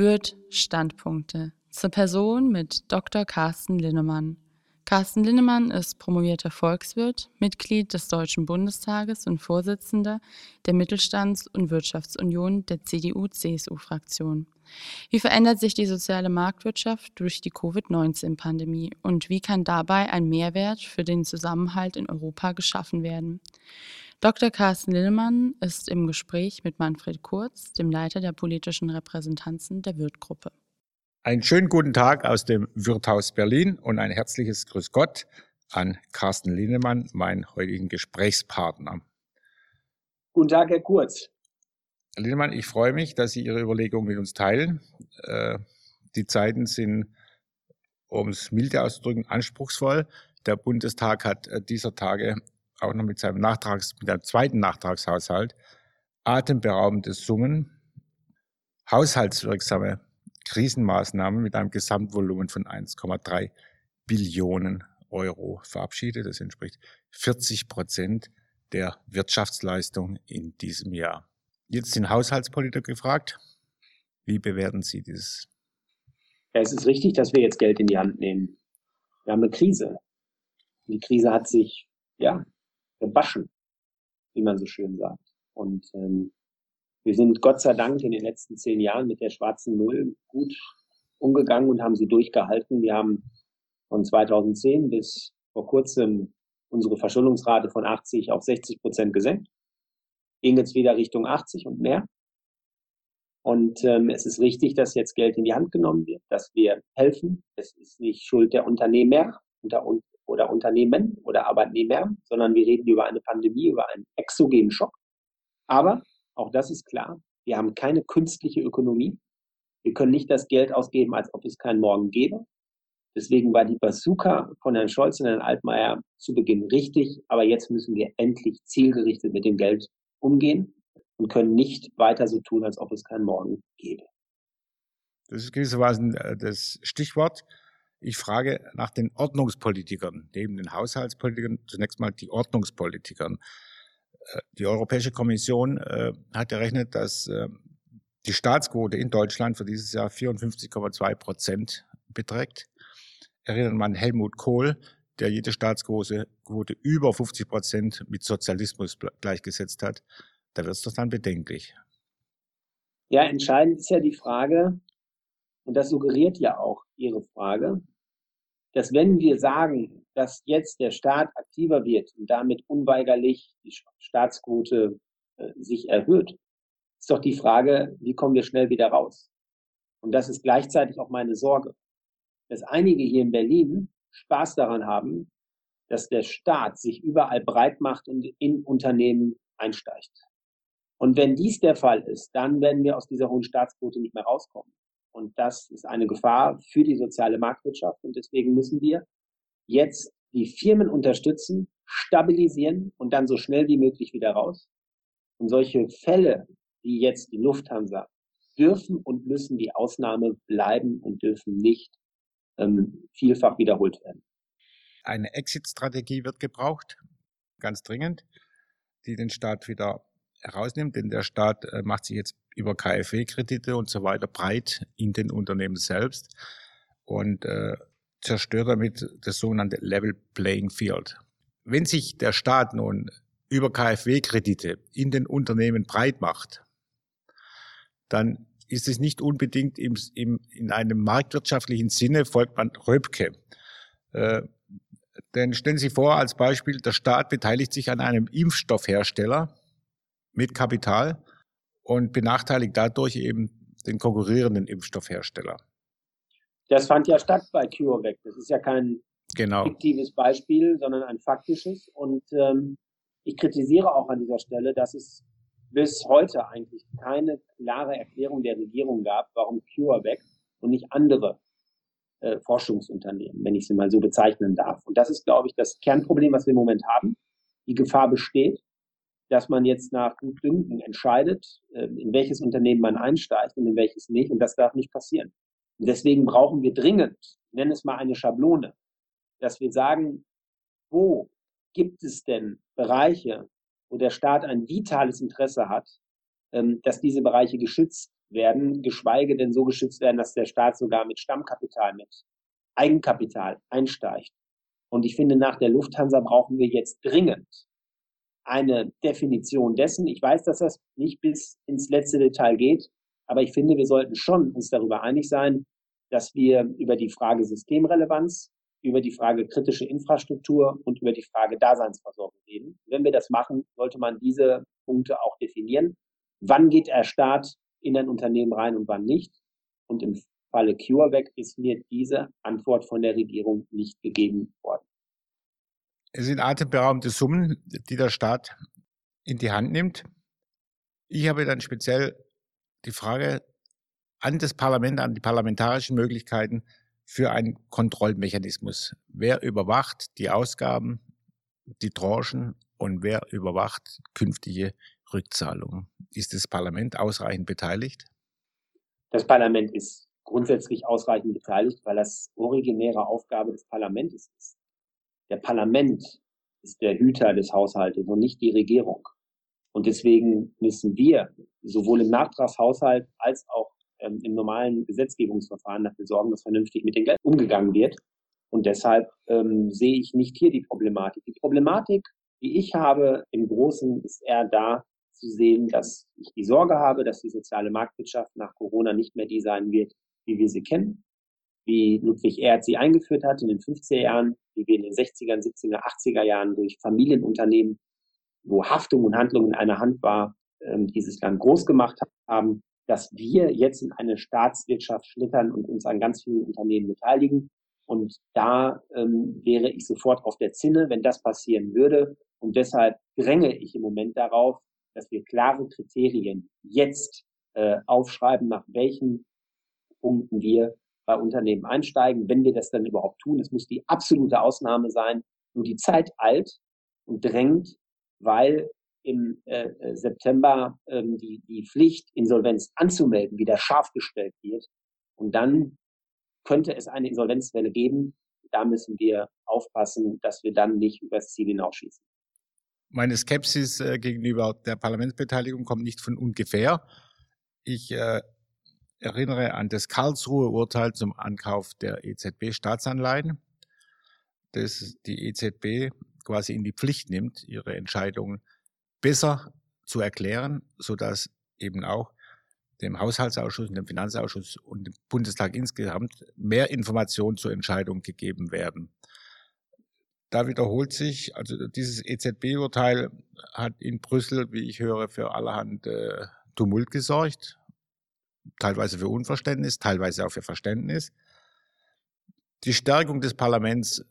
Wirt Standpunkte zur Person mit Dr. Carsten Linnemann. Carsten Linnemann ist promovierter Volkswirt, Mitglied des Deutschen Bundestages und Vorsitzender der Mittelstands- und Wirtschaftsunion der CDU-CSU-Fraktion. Wie verändert sich die soziale Marktwirtschaft durch die Covid-19-Pandemie und wie kann dabei ein Mehrwert für den Zusammenhalt in Europa geschaffen werden? Dr. Carsten Linnemann ist im Gespräch mit Manfred Kurz, dem Leiter der politischen Repräsentanzen der Wirtgruppe. Einen schönen guten Tag aus dem Wirthaus Berlin und ein herzliches Grüß Gott an Carsten Linnemann, meinen heutigen Gesprächspartner. Guten Tag, Herr Kurz. Herr Linnemann, ich freue mich, dass Sie Ihre Überlegungen mit uns teilen. Äh, die Zeiten sind, um es milde auszudrücken, anspruchsvoll. Der Bundestag hat äh, dieser Tage auch noch mit seinem Nachtrags, mit einem zweiten Nachtragshaushalt atemberaubende Summen, haushaltswirksame Krisenmaßnahmen mit einem Gesamtvolumen von 1,3 Billionen Euro verabschiedet. Das entspricht 40 Prozent der Wirtschaftsleistung in diesem Jahr. Jetzt sind Haushaltspolitiker gefragt. Wie bewerten Sie dieses? Ja, es ist richtig, dass wir jetzt Geld in die Hand nehmen. Wir haben eine Krise. Die Krise hat sich, ja, gewaschen, wie man so schön sagt. Und ähm, wir sind Gott sei Dank in den letzten zehn Jahren mit der schwarzen Null gut umgegangen und haben sie durchgehalten. Wir haben von 2010 bis vor kurzem unsere Verschuldungsrate von 80 auf 60 Prozent gesenkt. Ging jetzt wieder Richtung 80 und mehr. Und ähm, es ist richtig, dass jetzt Geld in die Hand genommen wird, dass wir helfen. Es ist nicht Schuld der Unternehmer unter, oder Unternehmen oder Arbeitnehmer, sondern wir reden über eine Pandemie, über einen exogenen Schock. Aber auch das ist klar. Wir haben keine künstliche Ökonomie. Wir können nicht das Geld ausgeben, als ob es keinen Morgen gäbe. Deswegen war die Bazooka von Herrn Scholz und Herrn Altmaier zu Beginn richtig. Aber jetzt müssen wir endlich zielgerichtet mit dem Geld umgehen und können nicht weiter so tun, als ob es keinen Morgen gäbe. Das ist gewissermaßen äh, das Stichwort. Ich frage nach den Ordnungspolitikern, neben den Haushaltspolitikern zunächst mal die Ordnungspolitikern. Die Europäische Kommission äh, hat errechnet, dass äh, die Staatsquote in Deutschland für dieses Jahr 54,2 Prozent beträgt. Erinnert man Helmut Kohl, der jede Staatsquote über 50 Prozent mit Sozialismus gleichgesetzt hat, da wird es doch dann bedenklich. Ja, entscheidend ist ja die Frage, und das suggeriert ja auch Ihre Frage, dass wenn wir sagen, dass jetzt der Staat aktiver wird und damit unweigerlich die Staatsquote äh, sich erhöht, ist doch die Frage, wie kommen wir schnell wieder raus? Und das ist gleichzeitig auch meine Sorge, dass einige hier in Berlin Spaß daran haben, dass der Staat sich überall breit macht und in Unternehmen einsteigt. Und wenn dies der Fall ist, dann werden wir aus dieser hohen Staatsquote nicht mehr rauskommen. Und das ist eine Gefahr für die soziale Marktwirtschaft. Und deswegen müssen wir jetzt die Firmen unterstützen, stabilisieren und dann so schnell wie möglich wieder raus. Und solche Fälle wie jetzt die Lufthansa dürfen und müssen die Ausnahme bleiben und dürfen nicht ähm, vielfach wiederholt werden. Eine Exit-Strategie wird gebraucht, ganz dringend, die den Staat wieder herausnimmt, denn der Staat äh, macht sich jetzt über KfW-Kredite und so weiter breit in den Unternehmen selbst und äh, zerstört damit das sogenannte Level Playing Field. Wenn sich der Staat nun über KfW-Kredite in den Unternehmen breit macht, dann ist es nicht unbedingt im, im, in einem marktwirtschaftlichen Sinne, folgt man Röpke. Äh, denn stellen Sie vor, als Beispiel, der Staat beteiligt sich an einem Impfstoffhersteller mit Kapital und benachteiligt dadurch eben den konkurrierenden Impfstoffhersteller. Das fand ja statt bei CureVac. Das ist ja kein genau. fiktives Beispiel, sondern ein faktisches. Und ähm, ich kritisiere auch an dieser Stelle, dass es bis heute eigentlich keine klare Erklärung der Regierung gab, warum CureVac und nicht andere äh, Forschungsunternehmen, wenn ich sie mal so bezeichnen darf. Und das ist, glaube ich, das Kernproblem, was wir im Moment haben. Die Gefahr besteht, dass man jetzt nach Gutdünken entscheidet, äh, in welches Unternehmen man einsteigt und in welches nicht. Und das darf nicht passieren. Und deswegen brauchen wir dringend, nenne es mal eine Schablone, dass wir sagen, wo gibt es denn Bereiche, wo der Staat ein vitales Interesse hat, ähm, dass diese Bereiche geschützt werden, geschweige denn so geschützt werden, dass der Staat sogar mit Stammkapital, mit Eigenkapital einsteigt. Und ich finde, nach der Lufthansa brauchen wir jetzt dringend eine Definition dessen. Ich weiß, dass das nicht bis ins letzte Detail geht, aber ich finde, wir sollten schon uns darüber einig sein, dass wir über die Frage Systemrelevanz, über die Frage kritische Infrastruktur und über die Frage Daseinsversorgung reden. Wenn wir das machen, sollte man diese Punkte auch definieren. Wann geht der Staat in ein Unternehmen rein und wann nicht? Und im Falle CureVac ist mir diese Antwort von der Regierung nicht gegeben worden. Es sind atemberaubende Summen, die der Staat in die Hand nimmt. Ich habe dann speziell die Frage an das Parlament, an die parlamentarischen Möglichkeiten für einen Kontrollmechanismus. Wer überwacht die Ausgaben, die Tranchen und wer überwacht künftige Rückzahlungen? Ist das Parlament ausreichend beteiligt? Das Parlament ist grundsätzlich ausreichend beteiligt, weil das originäre Aufgabe des Parlaments ist. Der Parlament ist der Hüter des Haushaltes und nicht die Regierung. Und deswegen müssen wir sowohl im Nachtragshaushalt als auch ähm, im normalen Gesetzgebungsverfahren dafür sorgen, dass vernünftig mit dem Geld umgegangen wird. Und deshalb ähm, sehe ich nicht hier die Problematik. Die Problematik, die ich habe im Großen, ist eher da zu sehen, dass ich die Sorge habe, dass die soziale Marktwirtschaft nach Corona nicht mehr die sein wird, wie wir sie kennen, wie Ludwig Erhard sie eingeführt hat in den 50er Jahren, wie wir in den 60er, 70er, 80er Jahren durch Familienunternehmen, wo Haftung und Handlung in einer Hand war, ähm, dieses Land groß gemacht haben, dass wir jetzt in eine Staatswirtschaft schlittern und uns an ganz vielen Unternehmen beteiligen. Und da ähm, wäre ich sofort auf der Zinne, wenn das passieren würde. Und deshalb dränge ich im Moment darauf, dass wir klare Kriterien jetzt äh, aufschreiben, nach welchen Punkten wir bei Unternehmen einsteigen, wenn wir das dann überhaupt tun. Es muss die absolute Ausnahme sein. Nur die Zeit eilt und drängt, weil im äh, äh, September ähm, die, die Pflicht, Insolvenz anzumelden, wieder scharf gestellt wird. Und dann könnte es eine Insolvenzwelle geben. Da müssen wir aufpassen, dass wir dann nicht übers Ziel hinausschießen. Meine Skepsis äh, gegenüber der Parlamentsbeteiligung kommt nicht von ungefähr. Ich äh, erinnere an das Karlsruher Urteil zum Ankauf der EZB-Staatsanleihen, das die EZB quasi in die Pflicht nimmt, ihre Entscheidungen besser zu erklären, sodass eben auch dem Haushaltsausschuss, dem Finanzausschuss und dem Bundestag insgesamt mehr Informationen zur Entscheidung gegeben werden. Da wiederholt sich, also dieses EZB-Urteil hat in Brüssel, wie ich höre, für allerhand äh, Tumult gesorgt teilweise für Unverständnis, teilweise auch für Verständnis. Die Stärkung des Parlaments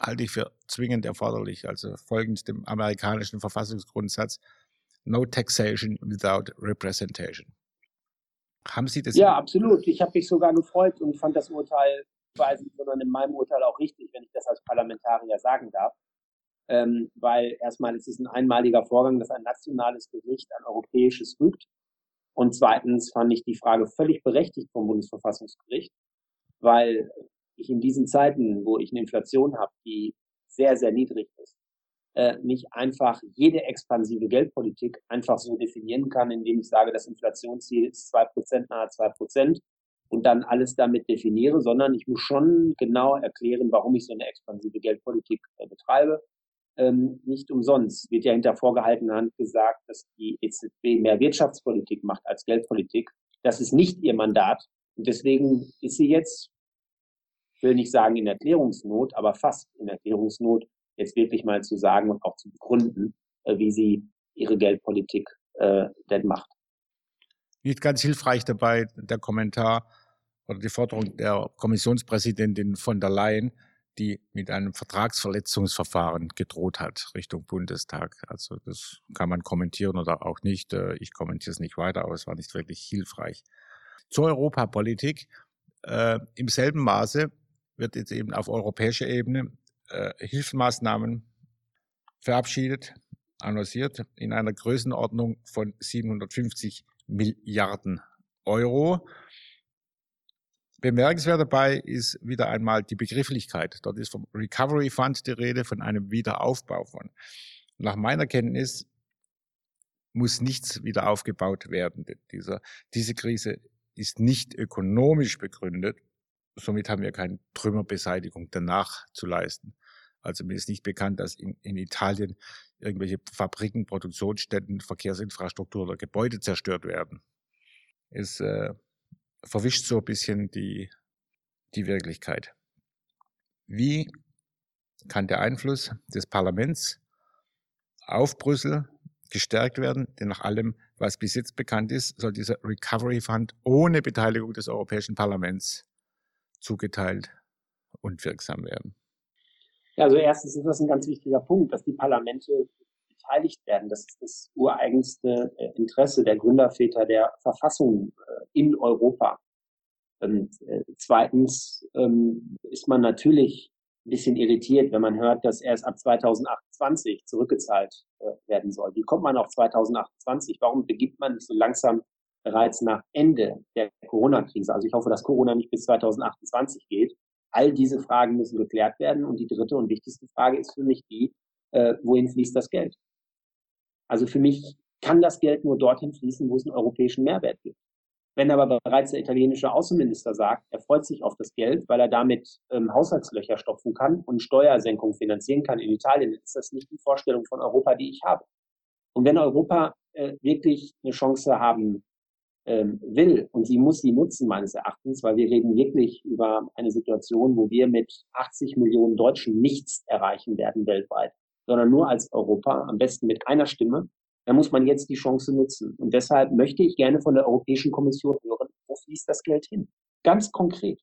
halte ich für zwingend erforderlich, also folgend dem amerikanischen Verfassungsgrundsatz No Taxation without Representation. Haben Sie das? Ja, absolut. Ich habe mich sogar gefreut und fand das Urteil, nicht, sondern in meinem Urteil auch richtig, wenn ich das als Parlamentarier sagen darf. Ähm, weil erstmal ist es ein einmaliger Vorgang, dass ein nationales Gericht an europäisches rügt. Und zweitens fand ich die Frage völlig berechtigt vom Bundesverfassungsgericht, weil ich in diesen Zeiten, wo ich eine Inflation habe, die sehr, sehr niedrig ist, äh, nicht einfach jede expansive Geldpolitik einfach so definieren kann, indem ich sage, das Inflationsziel ist zwei Prozent, nahe zwei Prozent und dann alles damit definiere, sondern ich muss schon genau erklären, warum ich so eine expansive Geldpolitik äh, betreibe ähm, nicht umsonst wird ja hinter vorgehaltener Hand gesagt, dass die EZB mehr Wirtschaftspolitik macht als Geldpolitik. Das ist nicht ihr Mandat. Und deswegen ist sie jetzt, will nicht sagen in Erklärungsnot, aber fast in Erklärungsnot, jetzt wirklich mal zu sagen und auch zu begründen, äh, wie sie ihre Geldpolitik äh, denn macht. Nicht ganz hilfreich dabei der Kommentar oder die Forderung der Kommissionspräsidentin von der Leyen, die mit einem Vertragsverletzungsverfahren gedroht hat Richtung Bundestag. Also das kann man kommentieren oder auch nicht. Äh, ich kommentiere es nicht weiter, aber es war nicht wirklich hilfreich. Zur Europapolitik. Äh, Im selben Maße wird jetzt eben auf europäischer Ebene äh, Hilfsmaßnahmen verabschiedet, annonciert in einer Größenordnung von 750 Milliarden Euro. Bemerkenswert dabei ist wieder einmal die Begrifflichkeit. Dort ist vom Recovery Fund die Rede, von einem Wiederaufbau von. Nach meiner Kenntnis muss nichts wieder aufgebaut werden. Dieser, diese Krise ist nicht ökonomisch begründet. Somit haben wir keine Trümmerbeseitigung danach zu leisten. Also mir ist nicht bekannt, dass in, in Italien irgendwelche Fabriken, Produktionsstätten, Verkehrsinfrastruktur oder Gebäude zerstört werden. Es äh, verwischt so ein bisschen die, die Wirklichkeit. Wie kann der Einfluss des Parlaments auf Brüssel gestärkt werden? Denn nach allem, was bis jetzt bekannt ist, soll dieser Recovery Fund ohne Beteiligung des Europäischen Parlaments zugeteilt und wirksam werden. Ja, also erstens ist das ein ganz wichtiger Punkt, dass die Parlamente beteiligt werden. Das ist das ureigenste äh, Interesse der Gründerväter der Verfassung äh, in Europa. Und äh, zweitens ähm, ist man natürlich ein bisschen irritiert, wenn man hört, dass erst ab 2028 zurückgezahlt werden soll. Wie kommt man auf 2028? Warum beginnt man nicht so langsam bereits nach Ende der Corona-Krise? Also ich hoffe, dass Corona nicht bis 2028 geht, All diese Fragen müssen geklärt werden. Und die dritte und wichtigste Frage ist für mich die, äh, wohin fließt das Geld? Also für mich kann das Geld nur dorthin fließen, wo es einen europäischen Mehrwert gibt. Wenn aber bereits der italienische Außenminister sagt, er freut sich auf das Geld, weil er damit ähm, Haushaltslöcher stopfen kann und Steuersenkungen finanzieren kann in Italien, ist das nicht die Vorstellung von Europa, die ich habe. Und wenn Europa äh, wirklich eine Chance haben ähm, will. Und sie muss sie nutzen, meines Erachtens, weil wir reden wirklich über eine Situation, wo wir mit 80 Millionen Deutschen nichts erreichen werden weltweit, sondern nur als Europa, am besten mit einer Stimme. Da muss man jetzt die Chance nutzen. Und deshalb möchte ich gerne von der Europäischen Kommission hören, wo fließt das Geld hin? Ganz konkret.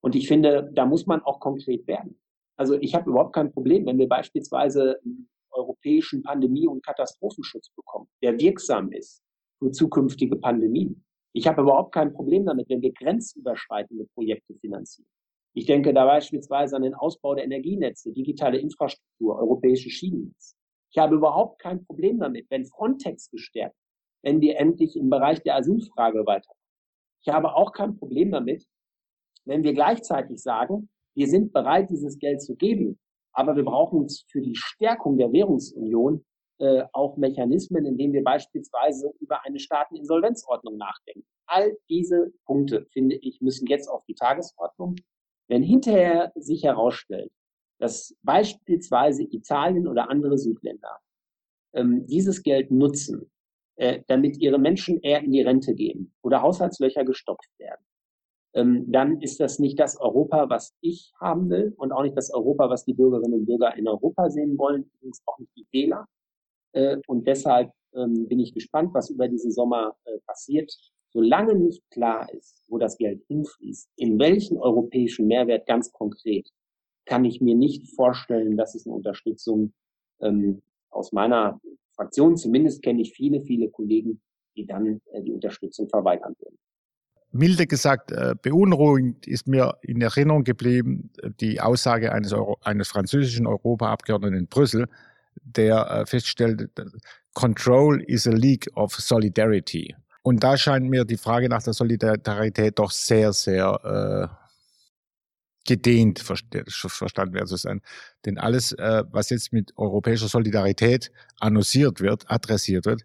Und ich finde, da muss man auch konkret werden. Also ich habe überhaupt kein Problem, wenn wir beispielsweise einen europäischen Pandemie- und Katastrophenschutz bekommen, der wirksam ist für zukünftige Pandemien. Ich habe überhaupt kein Problem damit, wenn wir grenzüberschreitende Projekte finanzieren. Ich denke da beispielsweise an den Ausbau der Energienetze, digitale Infrastruktur, europäische Schienennetz. Ich habe überhaupt kein Problem damit, wenn Frontex gestärkt, wenn wir endlich im Bereich der Asylfrage weiterkommen. Ich habe auch kein Problem damit, wenn wir gleichzeitig sagen, wir sind bereit, dieses Geld zu geben, aber wir brauchen für die Stärkung der Währungsunion äh, auch Mechanismen, in denen wir beispielsweise über eine Staateninsolvenzordnung nachdenken. All diese Punkte, finde ich, müssen jetzt auf die Tagesordnung. Wenn hinterher sich herausstellt, dass beispielsweise Italien oder andere Südländer ähm, dieses Geld nutzen, äh, damit ihre Menschen eher in die Rente gehen oder Haushaltslöcher gestopft werden, ähm, dann ist das nicht das Europa, was ich haben will und auch nicht das Europa, was die Bürgerinnen und Bürger in Europa sehen wollen, übrigens auch nicht die Wähler. Äh, und deshalb ähm, bin ich gespannt, was über diesen Sommer äh, passiert. Solange nicht klar ist, wo das Geld hinfließt, in welchen europäischen Mehrwert ganz konkret, kann ich mir nicht vorstellen, dass es eine Unterstützung ähm, aus meiner Fraktion, zumindest kenne ich viele, viele Kollegen, die dann äh, die Unterstützung verweigern würden. Milde gesagt, äh, beunruhigend ist mir in Erinnerung geblieben äh, die Aussage eines, Euro eines französischen Europaabgeordneten in Brüssel, der äh, feststellt, Control is a league of solidarity. Und da scheint mir die Frage nach der Solidarität doch sehr, sehr äh, gedehnt verstanden werden zu sein. Denn alles, äh, was jetzt mit europäischer Solidarität annonciert wird, adressiert wird,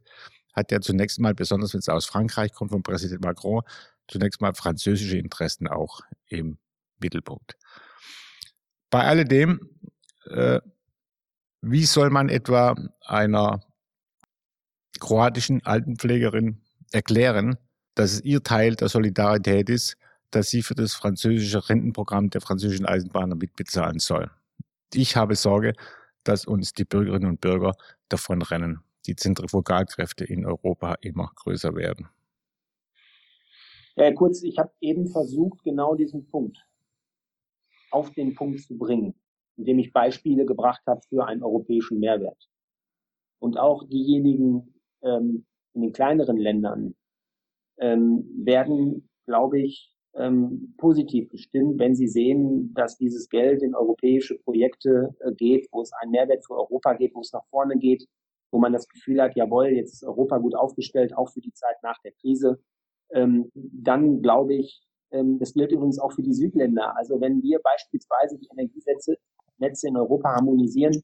hat ja zunächst mal, besonders wenn es aus Frankreich kommt, von Präsident Macron, zunächst mal französische Interessen auch im Mittelpunkt. Bei alledem äh, wie soll man etwa einer kroatischen Altenpflegerin erklären, dass es ihr Teil der Solidarität ist, dass sie für das französische Rentenprogramm der französischen Eisenbahner mitbezahlen soll? Ich habe Sorge, dass uns die Bürgerinnen und Bürger davonrennen, die Zentrifugalkräfte in Europa immer größer werden. Ja, kurz, ich habe eben versucht, genau diesen Punkt auf den Punkt zu bringen indem ich Beispiele gebracht habe für einen europäischen Mehrwert. Und auch diejenigen ähm, in den kleineren Ländern ähm, werden, glaube ich, ähm, positiv gestimmt, wenn sie sehen, dass dieses Geld in europäische Projekte äh, geht, wo es einen Mehrwert für Europa geht, wo es nach vorne geht, wo man das Gefühl hat, jawohl, jetzt ist Europa gut aufgestellt, auch für die Zeit nach der Krise. Ähm, dann glaube ich, ähm, das gilt übrigens auch für die Südländer. Also wenn wir beispielsweise die Energiesätze Netze in Europa harmonisieren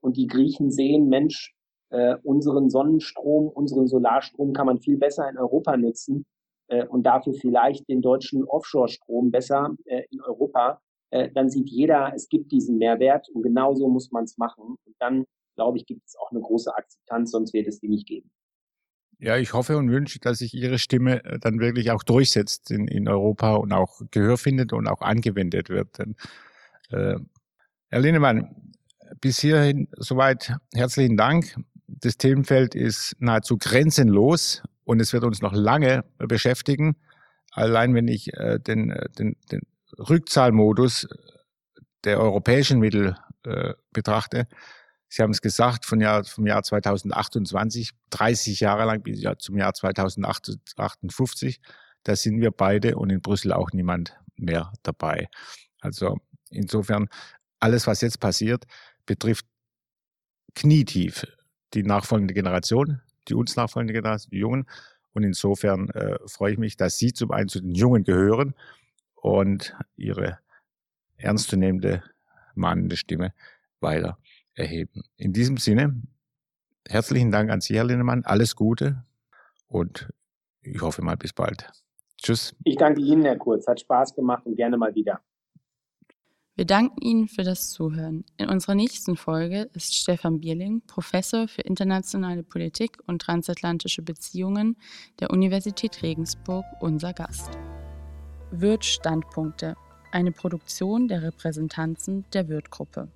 und die Griechen sehen, Mensch, äh, unseren Sonnenstrom, unseren Solarstrom kann man viel besser in Europa nutzen äh, und dafür vielleicht den deutschen Offshore-Strom besser äh, in Europa, äh, dann sieht jeder, es gibt diesen Mehrwert und genauso muss man es machen. Und dann, glaube ich, gibt es auch eine große Akzeptanz, sonst wird es die nicht geben. Ja, ich hoffe und wünsche, dass sich Ihre Stimme äh, dann wirklich auch durchsetzt in, in Europa und auch Gehör findet und auch angewendet wird. Denn, äh, Herr Linnemann, bis hierhin soweit herzlichen Dank. Das Themenfeld ist nahezu grenzenlos und es wird uns noch lange beschäftigen. Allein wenn ich äh, den, äh, den, den Rückzahlmodus der europäischen Mittel äh, betrachte, Sie haben es gesagt, von Jahr, vom Jahr 2028, 30 Jahre lang bis zum Jahr 2058, da sind wir beide und in Brüssel auch niemand mehr dabei. Also insofern, alles, was jetzt passiert, betrifft knietief die nachfolgende Generation, die uns nachfolgende Generation, die Jungen. Und insofern äh, freue ich mich, dass Sie zum einen zu den Jungen gehören und Ihre ernstzunehmende, mahnende Stimme weiter erheben. In diesem Sinne, herzlichen Dank an Sie, Herr Linnemann. Alles Gute und ich hoffe mal bis bald. Tschüss. Ich danke Ihnen, Herr Kurz. Hat Spaß gemacht und gerne mal wieder. Wir danken Ihnen für das Zuhören. In unserer nächsten Folge ist Stefan Bierling, Professor für internationale Politik und transatlantische Beziehungen der Universität Regensburg, unser Gast. Wirt Standpunkte, eine Produktion der Repräsentanzen der Wirt-Gruppe.